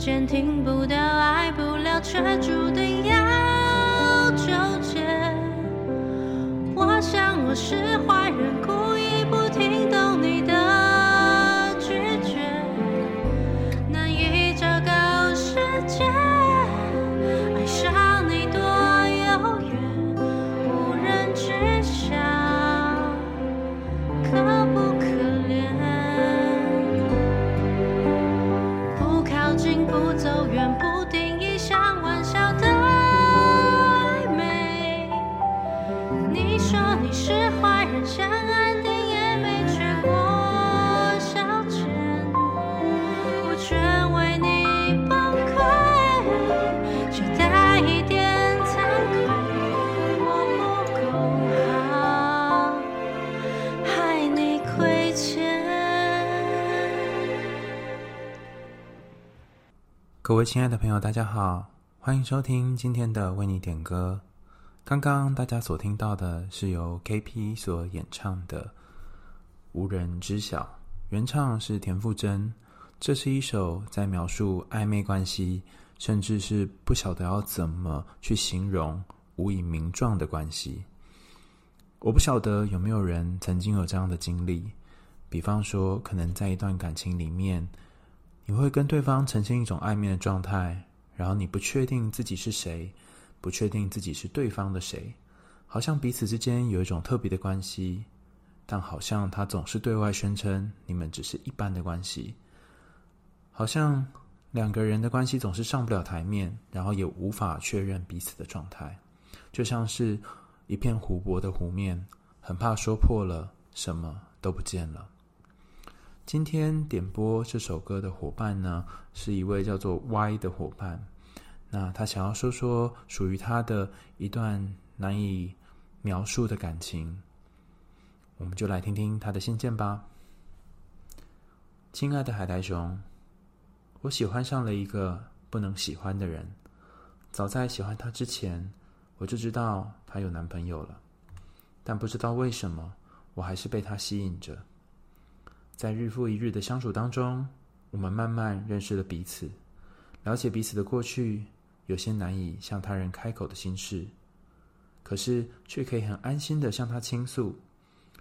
见听不到，爱不了，却注定要纠结。我想我是坏人，各位亲爱的朋友，大家好，欢迎收听今天的为你点歌。刚刚大家所听到的是由 KP 所演唱的《无人知晓》，原唱是田馥甄。这是一首在描述暧昧关系，甚至是不晓得要怎么去形容、无以名状的关系。我不晓得有没有人曾经有这样的经历，比方说，可能在一段感情里面，你会跟对方呈现一种暧昧的状态，然后你不确定自己是谁。不确定自己是对方的谁，好像彼此之间有一种特别的关系，但好像他总是对外宣称你们只是一般的关系，好像两个人的关系总是上不了台面，然后也无法确认彼此的状态，就像是一片湖泊的湖面，很怕说破了，什么都不见了。今天点播这首歌的伙伴呢，是一位叫做 Y 的伙伴。那他想要说说属于他的一段难以描述的感情，我们就来听听他的信件吧。亲爱的海苔熊，我喜欢上了一个不能喜欢的人。早在喜欢他之前，我就知道他有男朋友了，但不知道为什么，我还是被他吸引着。在日复一日的相处当中，我们慢慢认识了彼此，了解彼此的过去。有些难以向他人开口的心事，可是却可以很安心的向他倾诉，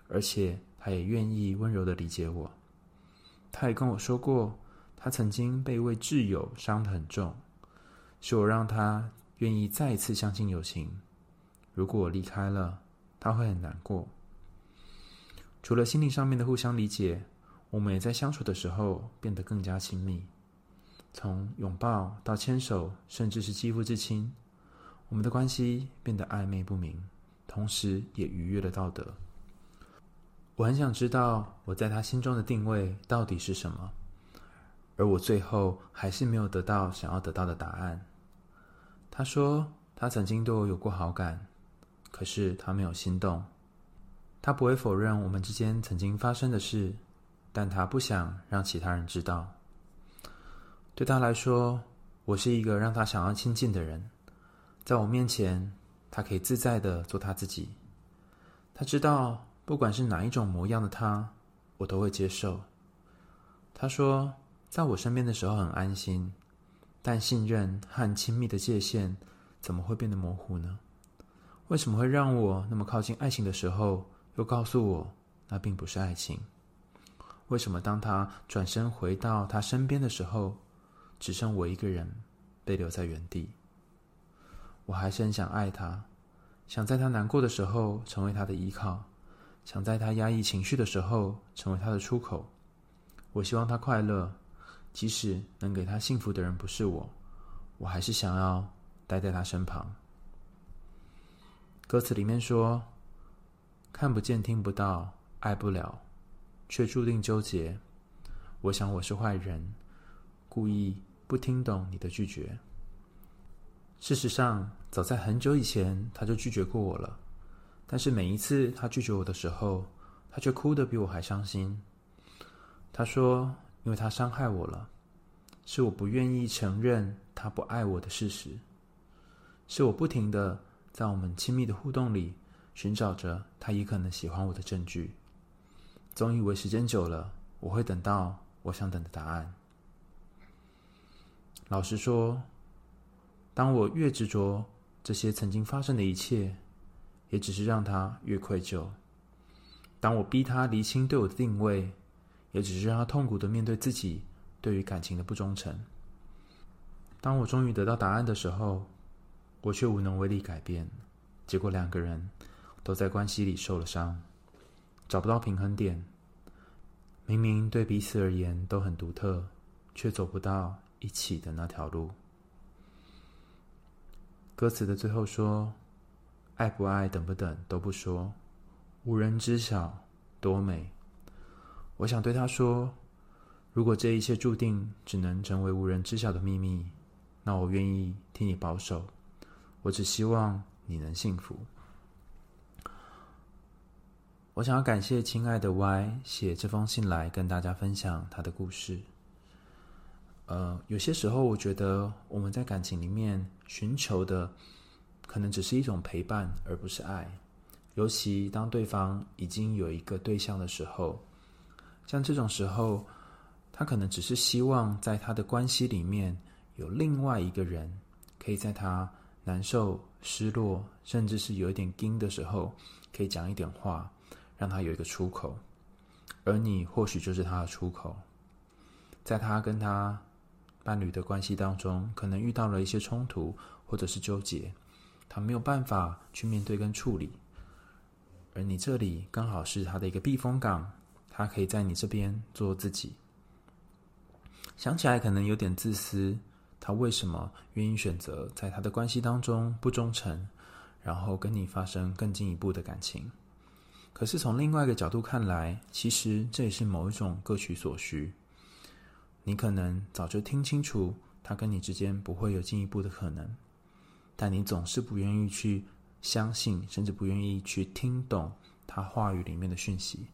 而且他也愿意温柔的理解我。他也跟我说过，他曾经被一位挚友伤得很重，是我让他愿意再一次相信友情。如果我离开了，他会很难过。除了心灵上面的互相理解，我们也在相处的时候变得更加亲密。从拥抱到牵手，甚至是肌肤之亲，我们的关系变得暧昧不明，同时也逾越了道德。我很想知道我在他心中的定位到底是什么，而我最后还是没有得到想要得到的答案。他说他曾经对我有过好感，可是他没有心动。他不会否认我们之间曾经发生的事，但他不想让其他人知道。对他来说，我是一个让他想要亲近的人。在我面前，他可以自在的做他自己。他知道，不管是哪一种模样的他，我都会接受。他说，在我身边的时候很安心，但信任和亲密的界限怎么会变得模糊呢？为什么会让我那么靠近爱情的时候，又告诉我那并不是爱情？为什么当他转身回到他身边的时候，只剩我一个人被留在原地，我还是很想爱他，想在他难过的时候成为他的依靠，想在他压抑情绪的时候成为他的出口。我希望他快乐，即使能给他幸福的人不是我，我还是想要待在他身旁。歌词里面说：“看不见，听不到，爱不了，却注定纠结。”我想我是坏人，故意。不听懂你的拒绝。事实上，早在很久以前，他就拒绝过我了。但是每一次他拒绝我的时候，他却哭得比我还伤心。他说：“因为他伤害我了，是我不愿意承认他不爱我的事实，是我不停的在我们亲密的互动里寻找着他也可能喜欢我的证据，总以为时间久了，我会等到我想等的答案。”老实说，当我越执着这些曾经发生的一切，也只是让他越愧疚。当我逼他厘清对我的定位，也只是让他痛苦的面对自己对于感情的不忠诚。当我终于得到答案的时候，我却无能为力改变。结果两个人都在关系里受了伤，找不到平衡点。明明对彼此而言都很独特，却走不到一起的那条路。歌词的最后说：“爱不爱，等不等都不说，无人知晓多美。”我想对他说：“如果这一切注定只能成为无人知晓的秘密，那我愿意替你保守。我只希望你能幸福。”我想要感谢亲爱的 Y 写这封信来跟大家分享他的故事。呃，有些时候我觉得我们在感情里面寻求的，可能只是一种陪伴，而不是爱。尤其当对方已经有一个对象的时候，像这种时候，他可能只是希望在他的关系里面有另外一个人，可以在他难受、失落，甚至是有一点惊的时候，可以讲一点话。让他有一个出口，而你或许就是他的出口。在他跟他伴侣的关系当中，可能遇到了一些冲突或者是纠结，他没有办法去面对跟处理，而你这里刚好是他的一个避风港，他可以在你这边做自己。想起来可能有点自私，他为什么愿意选择在他的关系当中不忠诚，然后跟你发生更进一步的感情？可是从另外一个角度看来，其实这也是某一种各取所需。你可能早就听清楚，他跟你之间不会有进一步的可能，但你总是不愿意去相信，甚至不愿意去听懂他话语里面的讯息。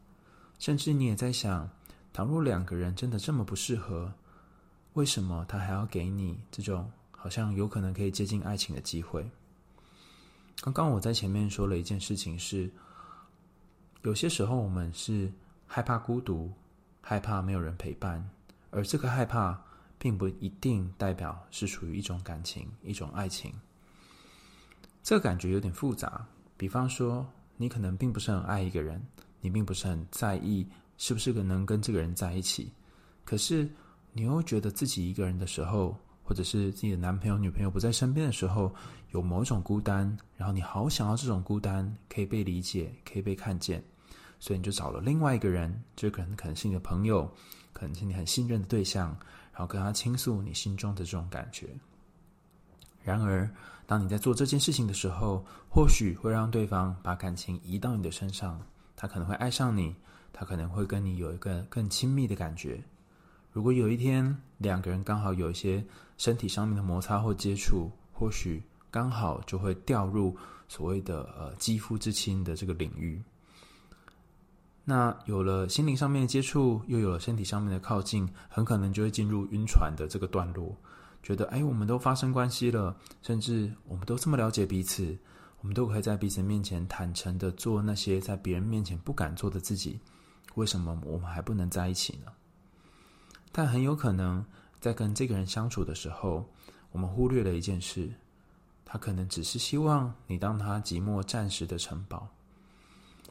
甚至你也在想，倘若两个人真的这么不适合，为什么他还要给你这种好像有可能可以接近爱情的机会？刚刚我在前面说了一件事情是。有些时候，我们是害怕孤独，害怕没有人陪伴，而这个害怕并不一定代表是属于一种感情、一种爱情。这个感觉有点复杂。比方说，你可能并不是很爱一个人，你并不是很在意是不是可能跟这个人在一起，可是你又觉得自己一个人的时候，或者是自己的男朋友、女朋友不在身边的时候，有某种孤单，然后你好想要这种孤单可以被理解，可以被看见。所以你就找了另外一个人，这可能可能是你的朋友，可能是你很信任的对象，然后跟他倾诉你心中的这种感觉。然而，当你在做这件事情的时候，或许会让对方把感情移到你的身上，他可能会爱上你，他可能会跟你有一个更亲密的感觉。如果有一天两个人刚好有一些身体上面的摩擦或接触，或许刚好就会掉入所谓的呃肌肤之亲的这个领域。那有了心灵上面的接触，又有了身体上面的靠近，很可能就会进入晕船的这个段落。觉得哎，我们都发生关系了，甚至我们都这么了解彼此，我们都可以在彼此面前坦诚的做那些在别人面前不敢做的自己。为什么我们还不能在一起呢？但很有可能在跟这个人相处的时候，我们忽略了一件事，他可能只是希望你当他寂寞暂时的城堡，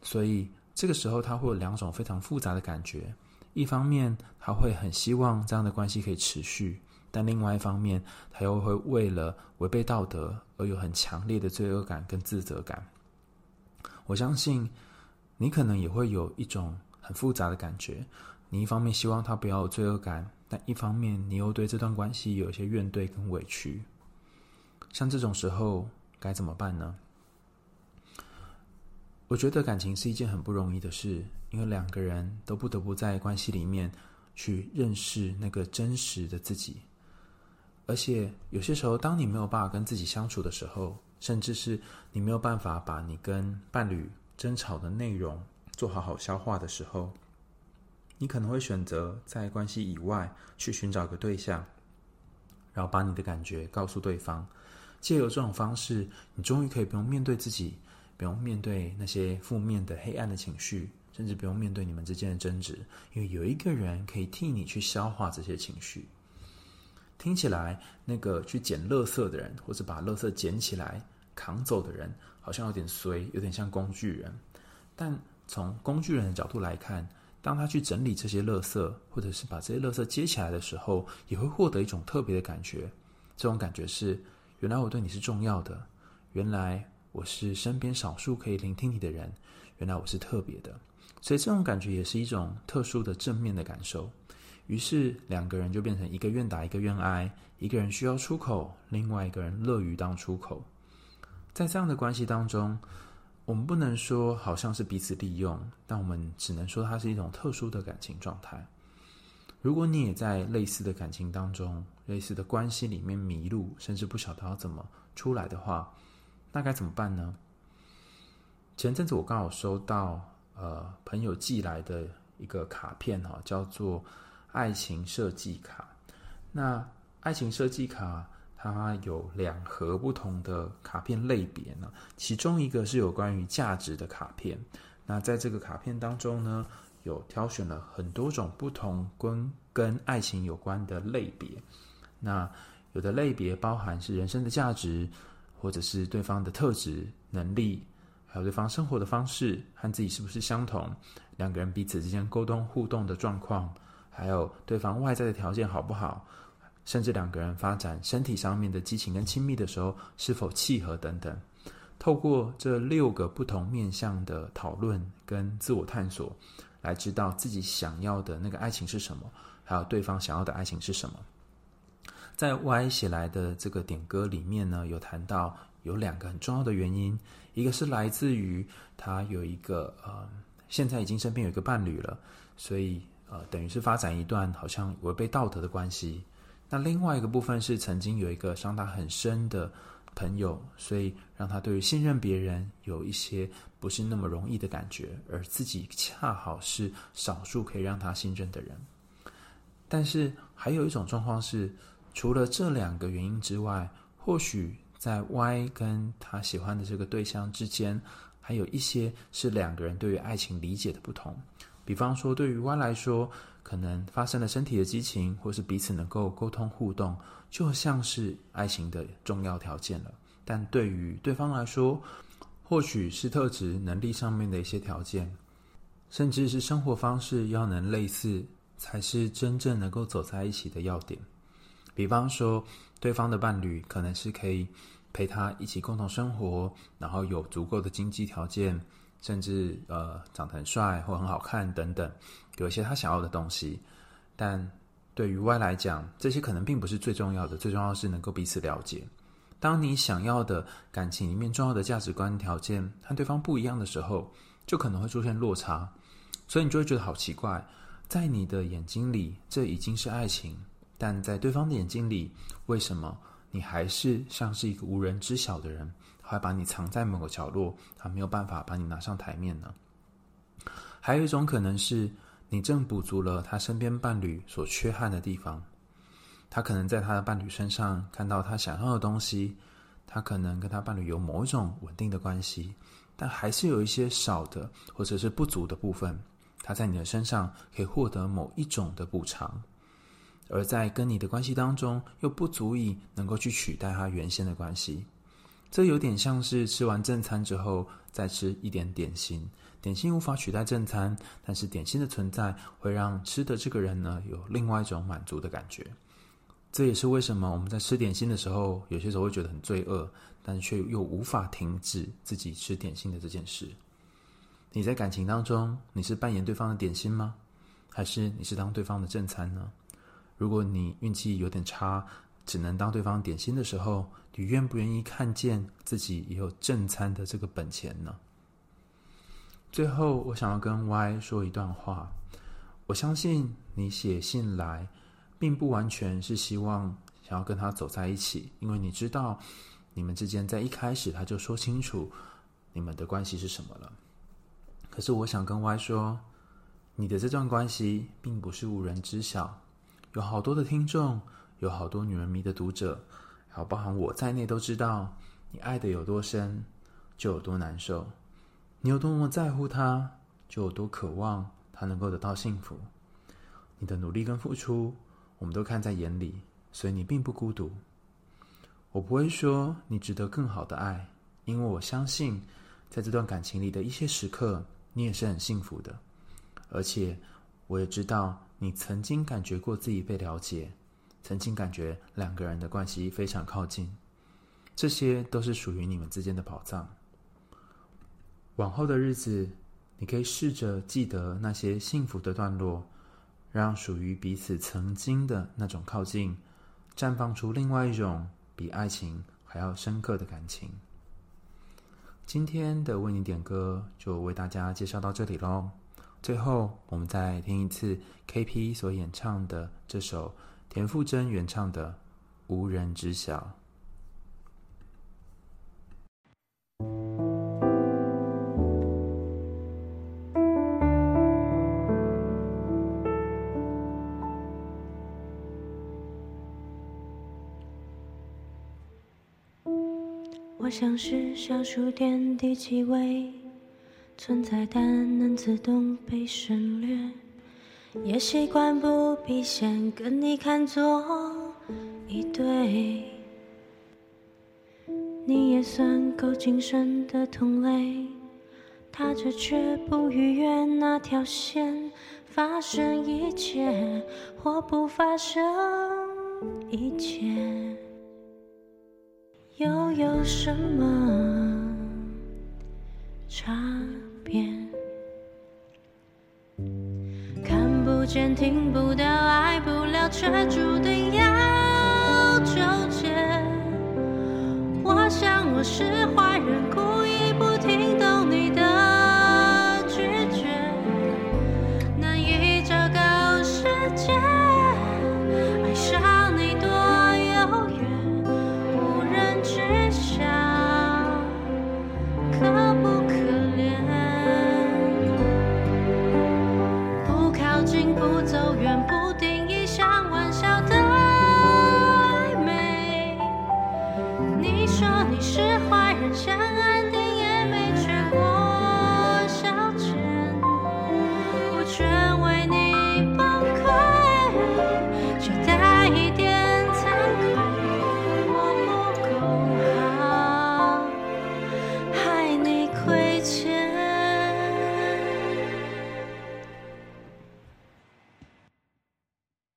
所以。这个时候，他会有两种非常复杂的感觉。一方面，他会很希望这样的关系可以持续；但另外一方面，他又会为了违背道德而有很强烈的罪恶感跟自责感。我相信，你可能也会有一种很复杂的感觉。你一方面希望他不要有罪恶感，但一方面你又对这段关系有一些怨怼跟委屈。像这种时候，该怎么办呢？我觉得感情是一件很不容易的事，因为两个人都不得不在关系里面去认识那个真实的自己。而且有些时候，当你没有办法跟自己相处的时候，甚至是你没有办法把你跟伴侣争吵的内容做好好消化的时候，你可能会选择在关系以外去寻找个对象，然后把你的感觉告诉对方。借由这种方式，你终于可以不用面对自己。不用面对那些负面的、黑暗的情绪，甚至不用面对你们之间的争执，因为有一个人可以替你去消化这些情绪。听起来那个去捡垃圾的人，或者把垃圾捡起来扛走的人，好像有点衰，有点像工具人。但从工具人的角度来看，当他去整理这些垃圾，或者是把这些垃圾接起来的时候，也会获得一种特别的感觉。这种感觉是，原来我对你是重要的，原来我是身边少数可以聆听你的人，原来我是特别的。所以这种感觉也是一种特殊的正面的感受。于是两个人就变成一个愿打一个愿挨，一个人需要出口，另外一个人乐于当出口。在这样的关系当中，我们不能说好像是彼此利用，但我们只能说它是一种特殊的感情状态。如果你也在类似的感情当中、类似的关系里面迷路，甚至不晓得要怎么出来的话，那该怎么办呢？前阵子我刚好收到呃朋友寄来的一个卡片哈，叫做。爱情设计卡，那爱情设计卡它有两盒不同的卡片类别呢。其中一个是有关于价值的卡片，那在这个卡片当中呢，有挑选了很多种不同跟跟爱情有关的类别。那有的类别包含是人生的价值，或者是对方的特质、能力，还有对方生活的方式和自己是不是相同，两个人彼此之间沟通互动的状况。还有对方外在的条件好不好，甚至两个人发展身体上面的激情跟亲密的时候是否契合等等，透过这六个不同面向的讨论跟自我探索，来知道自己想要的那个爱情是什么，还有对方想要的爱情是什么。在 Y 写来的这个点歌里面呢，有谈到有两个很重要的原因，一个是来自于他有一个呃，现在已经身边有一个伴侣了，所以。呃，等于是发展一段好像违背道德的关系。那另外一个部分是曾经有一个伤他很深的朋友，所以让他对于信任别人有一些不是那么容易的感觉，而自己恰好是少数可以让他信任的人。但是还有一种状况是，除了这两个原因之外，或许在 Y 跟他喜欢的这个对象之间，还有一些是两个人对于爱情理解的不同。比方说，对于 Y 来说，可能发生了身体的激情，或是彼此能够沟通互动，就像是爱情的重要条件了。但对于对方来说，或许是特质、能力上面的一些条件，甚至是生活方式要能类似，才是真正能够走在一起的要点。比方说，对方的伴侣可能是可以陪他一起共同生活，然后有足够的经济条件。甚至呃，长得很帅或很好看等等，有一些他想要的东西。但对于 Y 来讲，这些可能并不是最重要的，最重要的是能够彼此了解。当你想要的感情里面重要的价值观条件和对方不一样的时候，就可能会出现落差。所以你就会觉得好奇怪，在你的眼睛里，这已经是爱情，但在对方的眼睛里，为什么你还是像是一个无人知晓的人？还把你藏在某个角落，他没有办法把你拿上台面呢。还有一种可能是，你正补足了他身边伴侣所缺憾的地方。他可能在他的伴侣身上看到他想要的东西，他可能跟他伴侣有某一种稳定的关系，但还是有一些少的或者是不足的部分。他在你的身上可以获得某一种的补偿，而在跟你的关系当中，又不足以能够去取代他原先的关系。这有点像是吃完正餐之后再吃一点点心，点心无法取代正餐，但是点心的存在会让吃的这个人呢有另外一种满足的感觉。这也是为什么我们在吃点心的时候，有些时候会觉得很罪恶，但却又无法停止自己吃点心的这件事。你在感情当中，你是扮演对方的点心吗？还是你是当对方的正餐呢？如果你运气有点差，只能当对方点心的时候，你愿不愿意看见自己也有正餐的这个本钱呢？最后，我想要跟 Y 说一段话。我相信你写信来，并不完全是希望想要跟他走在一起，因为你知道你们之间在一开始他就说清楚你们的关系是什么了。可是，我想跟 Y 说，你的这段关系并不是无人知晓，有好多的听众。有好多女人迷的读者，还有包含我在内，都知道你爱的有多深，就有多难受；你有多么在乎他，就有多渴望他能够得到幸福。你的努力跟付出，我们都看在眼里，所以你并不孤独。我不会说你值得更好的爱，因为我相信，在这段感情里的一些时刻，你也是很幸福的。而且，我也知道你曾经感觉过自己被了解，曾经感觉两个人的关系非常靠近。这些都是属于你们之间的宝藏。往后的日子，你可以试着记得那些幸福的段落，让属于彼此曾经的那种靠近，绽放出另外一种。比爱情还要深刻的感情。今天的为你点歌就为大家介绍到这里喽。最后，我们再听一次 KP 所演唱的这首田馥甄原唱的《无人知晓》。我像是小数点第几位，存在但能自动被省略，也习惯不必先跟你看作一对。你也算够谨慎的同类，踏着却不逾越那条线，发生一切或不发生一切。又有什么差别？看不见、听不到、爱不了，却注定要纠结。我想我是坏人，不靠近，不走远，不定义，向晚。